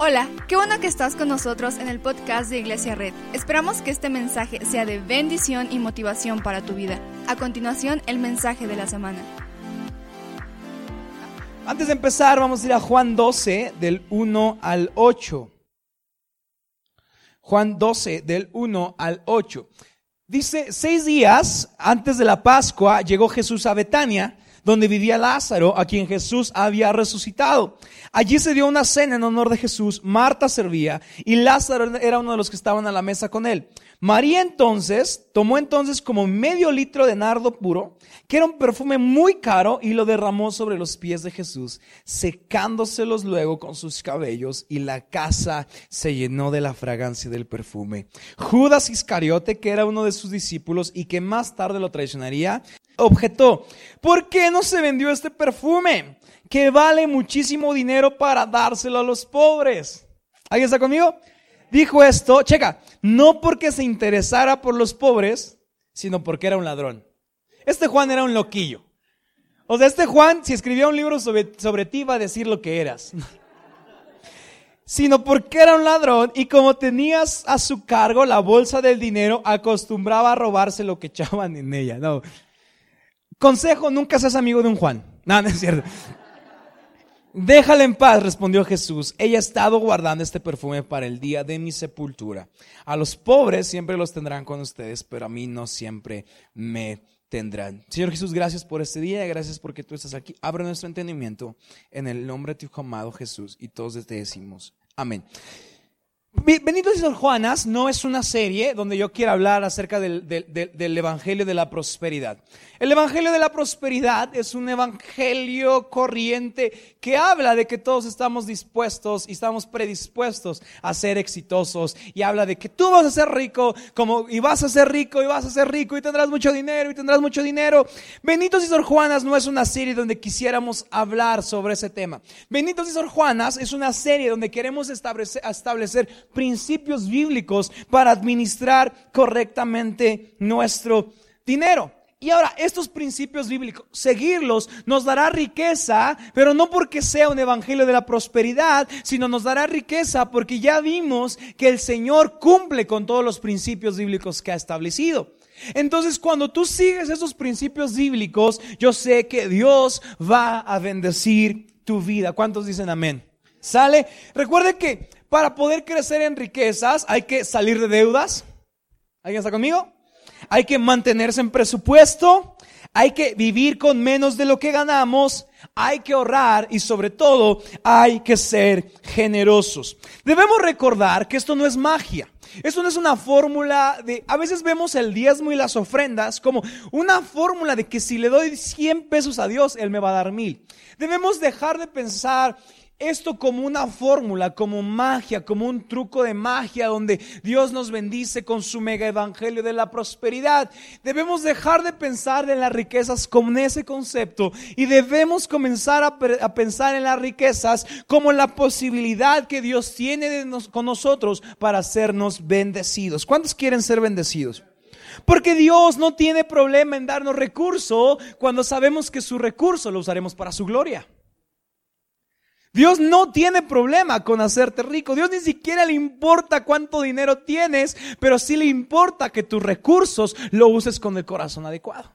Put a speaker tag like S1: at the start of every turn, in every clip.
S1: Hola, qué bueno que estás con nosotros en el podcast de Iglesia Red. Esperamos que este mensaje sea de bendición y motivación para tu vida. A continuación, el mensaje de la semana.
S2: Antes de empezar, vamos a ir a Juan 12, del 1 al 8. Juan 12, del 1 al 8. Dice, seis días antes de la Pascua llegó Jesús a Betania donde vivía Lázaro, a quien Jesús había resucitado. Allí se dio una cena en honor de Jesús, Marta servía y Lázaro era uno de los que estaban a la mesa con él. María entonces tomó entonces como medio litro de nardo puro, que era un perfume muy caro, y lo derramó sobre los pies de Jesús, secándoselos luego con sus cabellos, y la casa se llenó de la fragancia del perfume. Judas Iscariote, que era uno de sus discípulos y que más tarde lo traicionaría, objetó, ¿por qué no se vendió este perfume? Que vale muchísimo dinero para dárselo a los pobres. ¿Alguien está conmigo? Dijo esto, checa, no porque se interesara por los pobres, sino porque era un ladrón. Este Juan era un loquillo. O sea, este Juan, si escribía un libro sobre, sobre ti, iba a decir lo que eras. sino porque era un ladrón y como tenías a su cargo la bolsa del dinero, acostumbraba a robarse lo que echaban en ella. No, Consejo, nunca seas amigo de un Juan. No, no es cierto. Déjala en paz, respondió Jesús. Ella ha estado guardando este perfume para el día de mi sepultura. A los pobres siempre los tendrán con ustedes, pero a mí no siempre me tendrán. Señor Jesús, gracias por este día, gracias porque tú estás aquí. Abre nuestro entendimiento en el nombre de tu amado Jesús y todos te decimos amén. Benito y Sor Juanas no es una serie donde yo quiera hablar acerca del, Evangelio de la Prosperidad. El Evangelio de la Prosperidad es un Evangelio corriente que habla de que todos estamos dispuestos y estamos predispuestos a ser exitosos y habla de que tú vas a ser rico como, y vas a ser rico y vas a ser rico y tendrás mucho dinero y tendrás mucho dinero. Benitos y Sor Juanas no es una serie donde quisiéramos hablar sobre ese tema. Benitos y Sor Juanas es una serie donde queremos establecer, establecer principios bíblicos para administrar correctamente nuestro dinero. Y ahora, estos principios bíblicos, seguirlos nos dará riqueza, pero no porque sea un evangelio de la prosperidad, sino nos dará riqueza porque ya vimos que el Señor cumple con todos los principios bíblicos que ha establecido. Entonces, cuando tú sigues esos principios bíblicos, yo sé que Dios va a bendecir tu vida. ¿Cuántos dicen amén? ¿Sale? Recuerde que para poder crecer en riquezas hay que salir de deudas. ¿Alguien está conmigo? Hay que mantenerse en presupuesto. Hay que vivir con menos de lo que ganamos. Hay que ahorrar y sobre todo hay que ser generosos. Debemos recordar que esto no es magia. Esto no es una fórmula de, a veces vemos el diezmo y las ofrendas como una fórmula de que si le doy 100 pesos a Dios, Él me va a dar mil. Debemos dejar de pensar esto como una fórmula, como magia, como un truco de magia donde Dios nos bendice con su mega evangelio de la prosperidad. Debemos dejar de pensar en las riquezas con ese concepto y debemos comenzar a, pensar en las riquezas como la posibilidad que Dios tiene con nosotros para hacernos bendecidos. ¿Cuántos quieren ser bendecidos? Porque Dios no tiene problema en darnos recurso cuando sabemos que su recurso lo usaremos para su gloria. Dios no tiene problema con hacerte rico. Dios ni siquiera le importa cuánto dinero tienes, pero sí le importa que tus recursos lo uses con el corazón adecuado.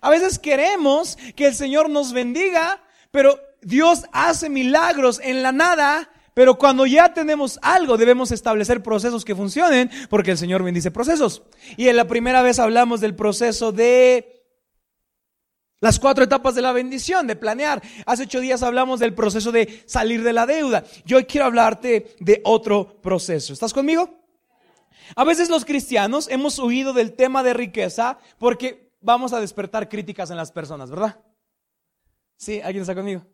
S2: A veces queremos que el Señor nos bendiga, pero Dios hace milagros en la nada. Pero cuando ya tenemos algo, debemos establecer procesos que funcionen, porque el Señor bendice procesos. Y en la primera vez hablamos del proceso de las cuatro etapas de la bendición, de planear. Hace ocho días hablamos del proceso de salir de la deuda. Yo hoy quiero hablarte de otro proceso. ¿Estás conmigo? A veces los cristianos hemos huido del tema de riqueza porque vamos a despertar críticas en las personas, ¿verdad? Sí, ¿alguien está conmigo?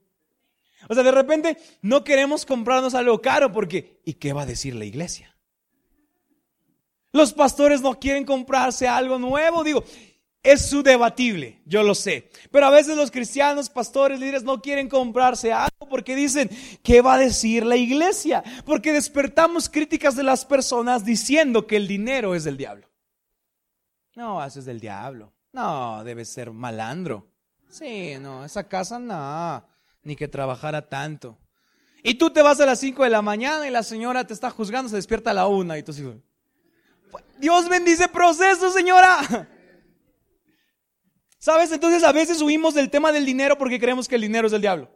S2: O sea, de repente no queremos comprarnos algo caro porque ¿y qué va a decir la iglesia? Los pastores no quieren comprarse algo nuevo. Digo, es su debatible, yo lo sé. Pero a veces los cristianos, pastores, líderes no quieren comprarse algo porque dicen, ¿qué va a decir la iglesia? Porque despertamos críticas de las personas diciendo que el dinero es del diablo. No, eso es del diablo. No, debe ser malandro. Sí, no, esa casa no, ni que trabajara tanto. Y tú te vas a las 5 de la mañana y la señora te está juzgando, se despierta a la una y tú dices, Dios bendice proceso, señora. ¿Sabes? Entonces a veces huimos del tema del dinero porque creemos que el dinero es del diablo.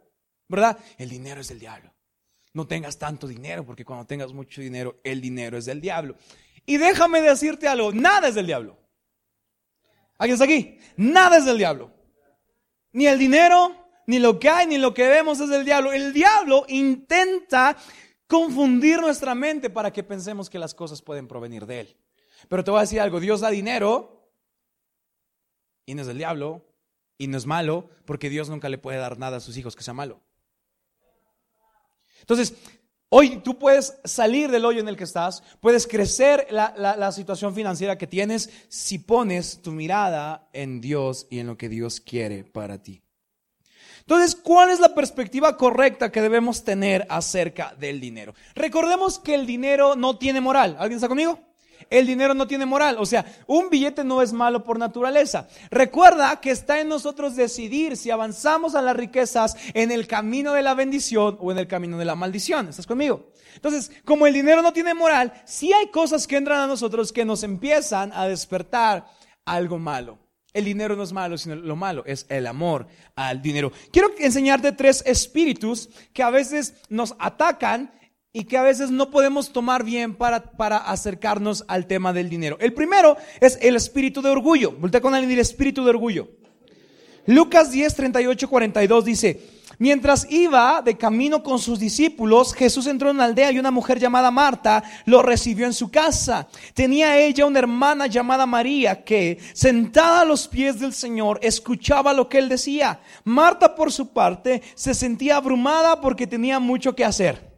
S2: ¿Verdad? El dinero es del diablo. No tengas tanto dinero porque cuando tengas mucho dinero, el dinero es del diablo. Y déjame decirte algo, nada es del diablo. ¿Alguien está aquí? Nada es del diablo. Ni el dinero, ni lo que hay, ni lo que vemos es del diablo. El diablo intenta confundir nuestra mente para que pensemos que las cosas pueden provenir de él. Pero te voy a decir algo, Dios da dinero y no es del diablo y no es malo porque Dios nunca le puede dar nada a sus hijos que sea malo. Entonces, hoy tú puedes salir del hoyo en el que estás, puedes crecer la, la, situación financiera que tienes si pones tu mirada en Dios y en lo que Dios quiere para ti. Entonces, ¿cuál es la perspectiva correcta que debemos tener acerca del dinero? Recordemos que el dinero no tiene moral. ¿Alguien está conmigo? El dinero no tiene moral. O sea, un billete no es malo por naturaleza. Recuerda que está en nosotros decidir si avanzamos a las riquezas en el camino de la bendición o en el camino de la maldición. ¿Estás conmigo? Entonces, como el dinero no tiene moral, sí hay cosas que entran a nosotros que nos empiezan a despertar algo malo. El dinero no es malo, sino lo malo es el amor al dinero. Quiero enseñarte tres espíritus que a veces nos atacan y que a veces no podemos tomar bien para, para acercarnos al tema del dinero. El primero es el espíritu de orgullo. Voltea con alguien el espíritu de orgullo. Lucas 10, 38, 42 dice, mientras iba de camino con sus discípulos, Jesús entró en una aldea y una mujer llamada Marta lo recibió en su casa. Tenía ella una hermana llamada María que, sentada a los pies del Señor, escuchaba lo que él decía. Marta, por su parte, se sentía abrumada porque tenía mucho que hacer.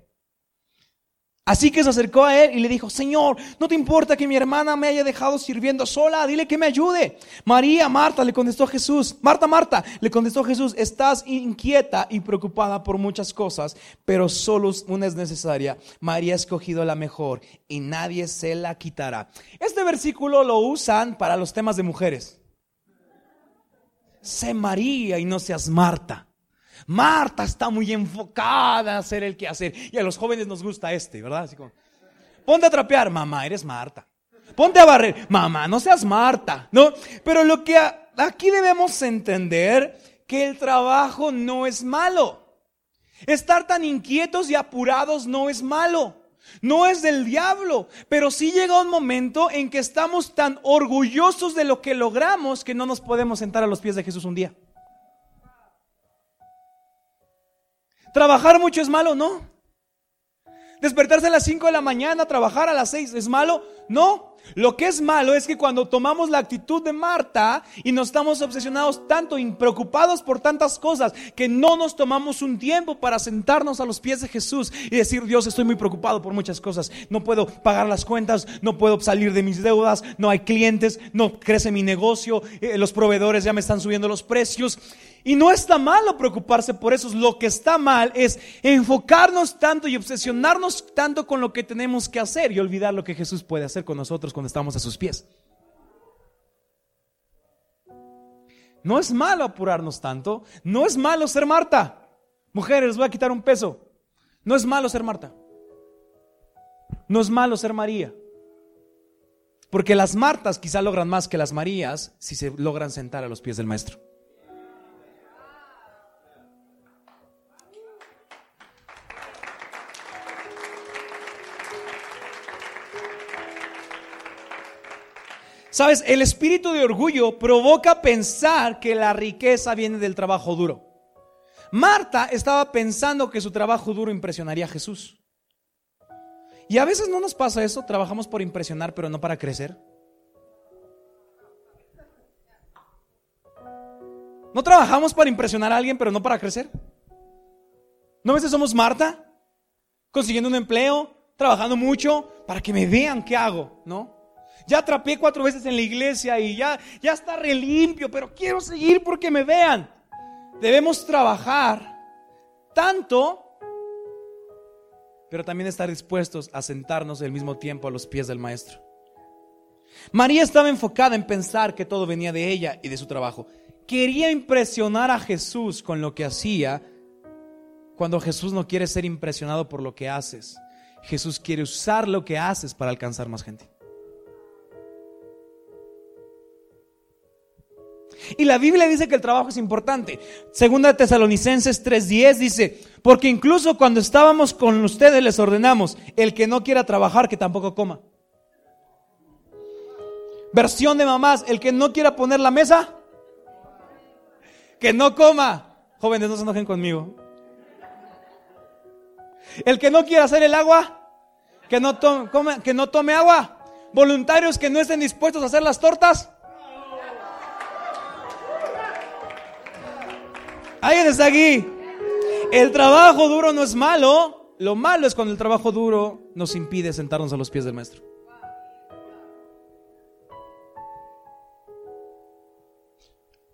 S2: Así que se acercó a él y le dijo, Señor, ¿no te importa que mi hermana me haya dejado sirviendo sola? Dile que me ayude. María, Marta, le contestó Jesús. Marta, Marta, le contestó Jesús, estás inquieta y preocupada por muchas cosas, pero solo una es necesaria. María ha escogido la mejor y nadie se la quitará. Este versículo lo usan para los temas de mujeres. Sé María y no seas Marta. Marta está muy enfocada a hacer el que hacer. Y a los jóvenes nos gusta este, ¿verdad? Así como, ponte a trapear, mamá, eres Marta. Ponte a barrer, mamá, no seas Marta, ¿no? Pero lo que aquí debemos entender que el trabajo no es malo. Estar tan inquietos y apurados no es malo. No es del diablo, pero sí llega un momento en que estamos tan orgullosos de lo que logramos que no nos podemos sentar a los pies de Jesús un día. ¿Trabajar mucho es malo? No. ¿Despertarse a las 5 de la mañana, trabajar a las 6 es malo? No. Lo que es malo es que cuando tomamos la actitud de Marta y nos estamos obsesionados tanto y preocupados por tantas cosas que no nos tomamos un tiempo para sentarnos a los pies de Jesús y decir, Dios, estoy muy preocupado por muchas cosas. No puedo pagar las cuentas, no puedo salir de mis deudas, no hay clientes, no crece mi negocio, eh, los proveedores ya me están subiendo los precios. Y no está malo preocuparse por eso. Lo que está mal es enfocarnos tanto y obsesionarnos tanto con lo que tenemos que hacer y olvidar lo que Jesús puede hacer con nosotros cuando estamos a sus pies. No es malo apurarnos tanto. No es malo ser Marta. Mujeres, les voy a quitar un peso. No es malo ser Marta. No es malo ser María. Porque las Martas quizá logran más que las Marías si se logran sentar a los pies del Maestro. Sabes, el espíritu de orgullo provoca pensar que la riqueza viene del trabajo duro. Marta estaba pensando que su trabajo duro impresionaría a Jesús. Y a veces no nos pasa eso, trabajamos por impresionar, pero no para crecer. ¿No trabajamos para impresionar a alguien, pero no para crecer? ¿No a veces somos Marta? Consiguiendo un empleo, trabajando mucho, para que me vean qué hago, ¿no? Ya atrapé cuatro veces en la iglesia y ya, ya está relimpio, pero quiero seguir porque me vean. Debemos trabajar tanto, pero también estar dispuestos a sentarnos al mismo tiempo a los pies del maestro. María estaba enfocada en pensar que todo venía de ella y de su trabajo. Quería impresionar a Jesús con lo que hacía, Cuando Jesús no quiere ser impresionado por lo que haces, Jesús quiere usar lo que haces para alcanzar más gente. Y la Biblia dice que el trabajo es importante. Segunda de Tesalonicenses 3:10 dice, porque incluso cuando estábamos con ustedes les ordenamos, el que no quiera trabajar, que tampoco coma. Versión de mamás, el que no quiera poner la mesa, que no coma. Jóvenes, no se enojen conmigo. El que no quiera hacer el agua, que no tome, que no tome agua. Voluntarios que no estén dispuestos a hacer las tortas, ¿Alguien está aquí? El trabajo duro no es malo. Lo malo es cuando el trabajo duro nos impide sentarnos a los pies del maestro.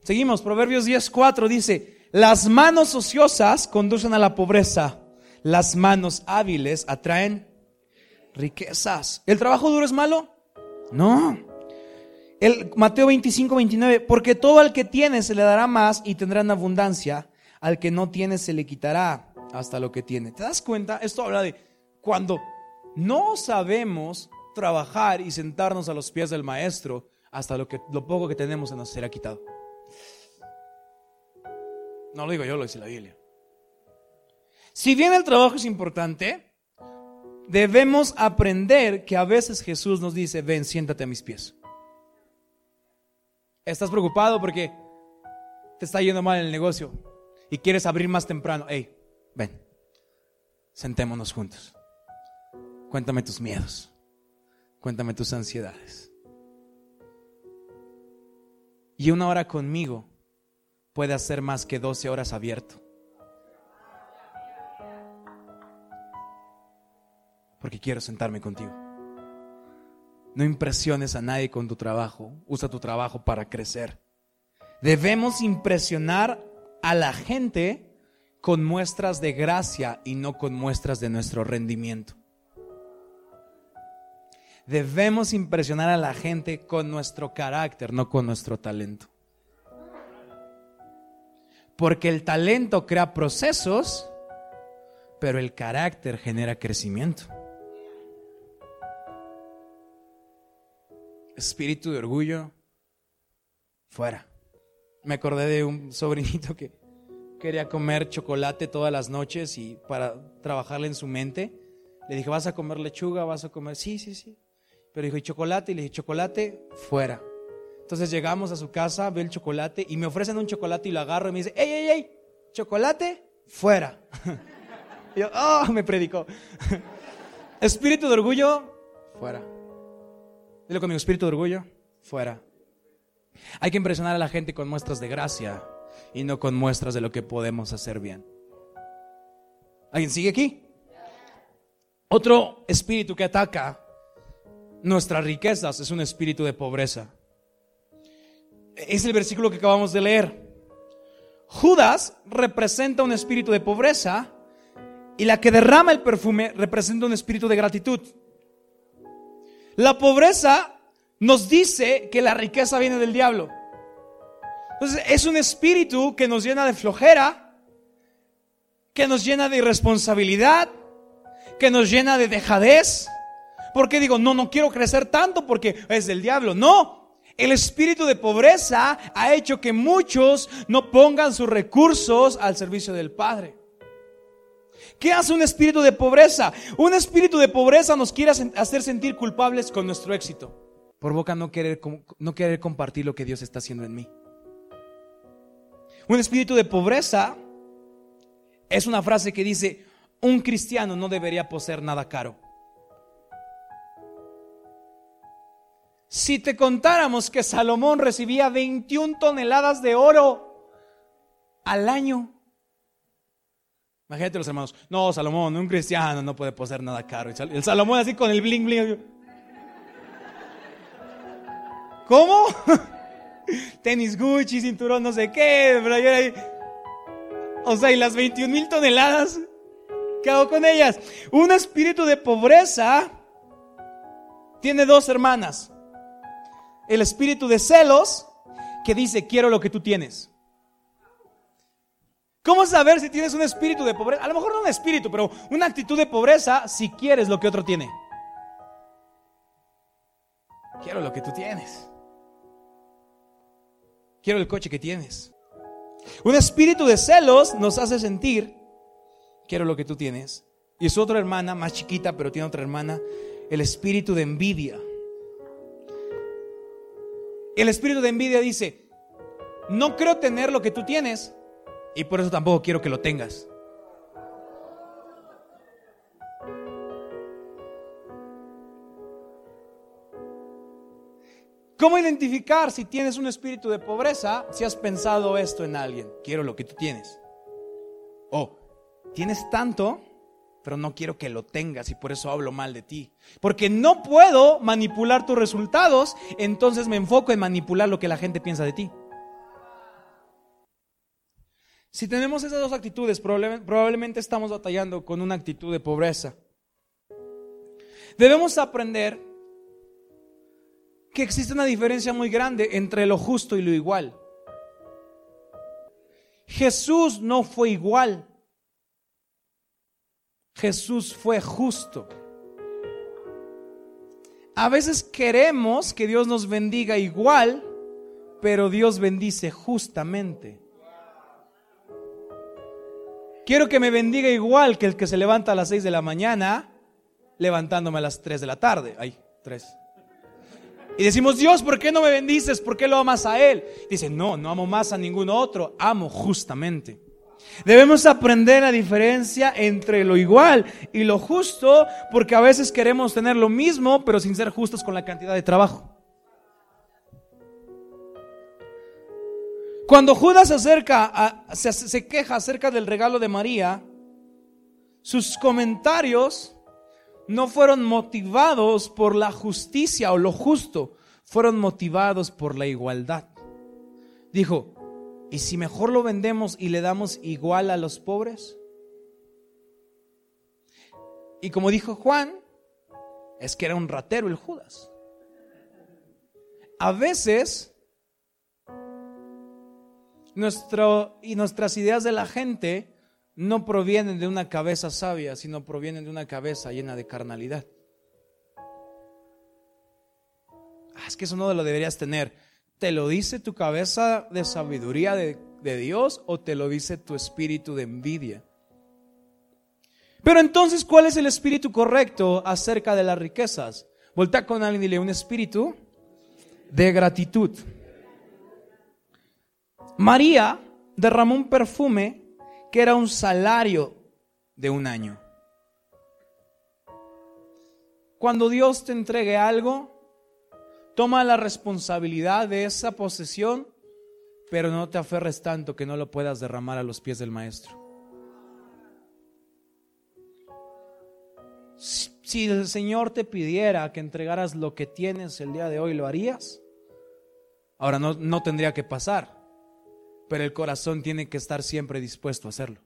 S2: Seguimos, Proverbios 10:4 dice, las manos ociosas conducen a la pobreza, las manos hábiles atraen riquezas. ¿El trabajo duro es malo? No. El Mateo 25, 29, porque todo al que tiene se le dará más y tendrá en abundancia, al que no tiene se le quitará hasta lo que tiene. ¿Te das cuenta? Esto habla de cuando no sabemos trabajar y sentarnos a los pies del maestro, hasta lo, que, lo poco que tenemos se nos será quitado. No lo digo yo, lo dice la Biblia. Si bien el trabajo es importante, debemos aprender que a veces Jesús nos dice, ven, siéntate a mis pies. Estás preocupado porque te está yendo mal el negocio y quieres abrir más temprano. Hey, ven, sentémonos juntos. Cuéntame tus miedos. Cuéntame tus ansiedades. Y una hora conmigo puede hacer más que 12 horas abierto. Porque quiero sentarme contigo. No impresiones a nadie con tu trabajo. Usa tu trabajo para crecer. Debemos impresionar a la gente con muestras de gracia y no con muestras de nuestro rendimiento. Debemos impresionar a la gente con nuestro carácter, no con nuestro talento. Porque el talento crea procesos, pero el carácter genera crecimiento. Espíritu de orgullo, fuera. Me acordé de un sobrinito que quería comer chocolate todas las noches y para trabajarle en su mente. Le dije, ¿vas a comer lechuga? ¿Vas a comer? Sí, sí, sí. Pero dijo, ¿y chocolate? Y le dije, chocolate, fuera. Entonces llegamos a su casa, ve el chocolate y me ofrecen un chocolate y lo agarro y me dice, ¡ey, ey, ey! ¿Chocolate? Fuera. y yo, ¡oh! Me predicó. Espíritu de orgullo, fuera. Dilo conmigo, espíritu de orgullo, fuera. Hay que impresionar a la gente con muestras de gracia y no con muestras de lo que podemos hacer bien. ¿Alguien sigue aquí? Otro espíritu que ataca nuestras riquezas es un espíritu de pobreza. Es el versículo que acabamos de leer. Judas representa un espíritu de pobreza y la que derrama el perfume representa un espíritu de gratitud. La pobreza nos dice que la riqueza viene del diablo. Entonces es un espíritu que nos llena de flojera, que nos llena de irresponsabilidad, que nos llena de dejadez. Porque digo, no, no quiero crecer tanto porque es del diablo. No, el espíritu de pobreza ha hecho que muchos no pongan sus recursos al servicio del Padre. ¿Qué hace un espíritu de pobreza? Un espíritu de pobreza nos quiere hacer sentir culpables con nuestro éxito. Por boca no querer, no querer compartir lo que Dios está haciendo en mí. Un espíritu de pobreza es una frase que dice, un cristiano no debería poseer nada caro. Si te contáramos que Salomón recibía 21 toneladas de oro al año, Imagínate los hermanos, no, Salomón, un cristiano no puede poseer nada caro. El Salomón así con el bling bling. ¿Cómo? Tenis Gucci, cinturón no sé qué. O sea, y las 21 mil toneladas, ¿qué hago con ellas? Un espíritu de pobreza tiene dos hermanas. El espíritu de celos que dice, quiero lo que tú tienes. ¿Cómo saber si tienes un espíritu de pobreza? A lo mejor no un espíritu, pero una actitud de pobreza si quieres lo que otro tiene. Quiero lo que tú tienes. Quiero el coche que tienes. Un espíritu de celos nos hace sentir, quiero lo que tú tienes. Y su otra hermana, más chiquita, pero tiene otra hermana, el espíritu de envidia. El espíritu de envidia dice, no creo tener lo que tú tienes y por eso tampoco quiero que lo tengas. ¿Cómo identificar si tienes un espíritu de pobreza si has pensado esto en alguien? Quiero lo que tú tienes. O tienes tanto, pero no quiero que lo tengas y por eso hablo mal de ti. Porque no puedo manipular tus resultados, entonces me enfoco en manipular lo que la gente piensa de ti. Si tenemos esas dos actitudes, probablemente estamos batallando con una actitud de pobreza. Debemos aprender que existe una diferencia muy grande entre lo justo y lo igual. Jesús no fue igual. Jesús fue justo. A veces queremos que Dios nos bendiga igual, pero Dios bendice justamente. Quiero que me bendiga igual que el que se levanta a las 6 de la mañana, levantándome a las 3 de la tarde. Ay, 3. Y decimos, Dios, ¿por qué no me bendices? ¿Por qué lo amas a Él? Dice, no, no amo más a ningún otro, amo justamente. Debemos aprender la diferencia entre lo igual y lo justo, porque a veces queremos tener lo mismo, pero sin ser justos con la cantidad de trabajo. Cuando Judas se acerca, se, se queja acerca del regalo de María, sus comentarios no fueron motivados por la justicia o lo justo, fueron motivados por la igualdad. Dijo, ¿y si mejor lo vendemos y le damos igual a los pobres? Y como dijo Juan, es que era un ratero el Judas. A veces, nuestro, y nuestras ideas de la gente no provienen de una cabeza sabia, sino provienen de una cabeza llena de carnalidad. Ah, es que eso no lo deberías tener. ¿Te lo dice tu cabeza de sabiduría de, de Dios o te lo dice tu espíritu de envidia? Pero entonces, ¿cuál es el espíritu correcto acerca de las riquezas? Volta con alguien y dile un espíritu de gratitud. María derramó un perfume que era un salario de un año. Cuando Dios te entregue algo, toma la responsabilidad de esa posesión, pero no te aferres tanto que no lo puedas derramar a los pies del maestro. Si el Señor te pidiera que entregaras lo que tienes el día de hoy, ¿lo harías? Ahora no, no tendría que pasar pero el corazón tiene que estar siempre dispuesto a hacerlo.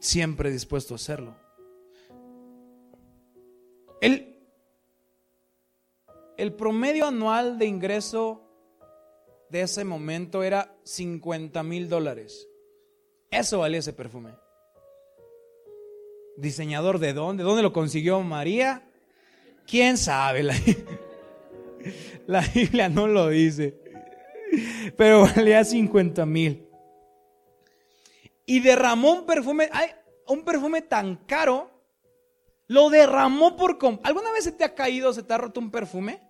S2: Siempre dispuesto a hacerlo. El, el promedio anual de ingreso de ese momento era 50 mil dólares. Eso valía ese perfume. ¿Diseñador de dónde? ¿Dónde lo consiguió María? ¿Quién sabe? La, la Biblia no lo dice pero valía 50 mil. Y derramó un perfume, un perfume tan caro, lo derramó por... ¿Alguna vez se te ha caído, se te ha roto un perfume?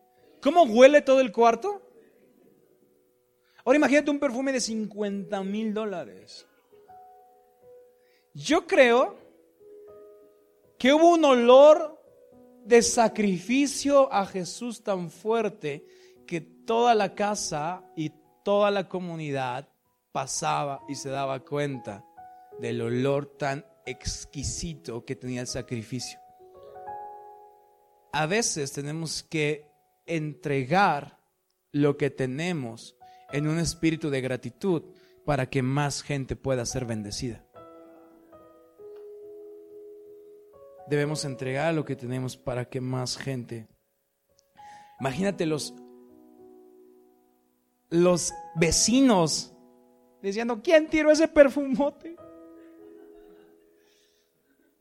S2: ¿Cómo huele todo el cuarto? Ahora imagínate un perfume de 50 mil dólares. Yo creo que hubo un olor de sacrificio a Jesús tan fuerte que toda la casa y toda la comunidad pasaba y se daba cuenta del olor tan exquisito que tenía el sacrificio. A veces tenemos que entregar lo que tenemos en un espíritu de gratitud para que más gente pueda ser bendecida. Debemos entregar lo que tenemos para que más gente. Imagínate los los vecinos diciendo, ¿quién tiró ese perfumote?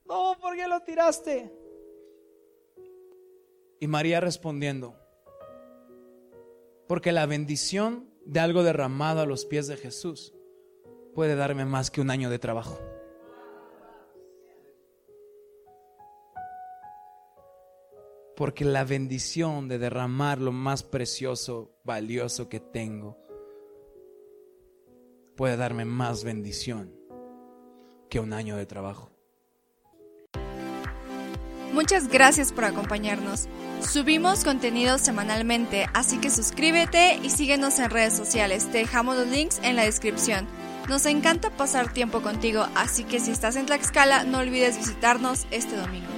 S2: No, ¿por qué lo tiraste? Y María respondiendo, porque la bendición de algo derramado a los pies de Jesús puede darme más que un año de trabajo. Porque la bendición de derramar lo más precioso, valioso que tengo, puede darme más bendición que un año de trabajo.
S1: Muchas gracias por acompañarnos. Subimos contenido semanalmente, así que suscríbete y síguenos en redes sociales. Te dejamos los links en la descripción. Nos encanta pasar tiempo contigo, así que si estás en Tlaxcala no olvides visitarnos este domingo.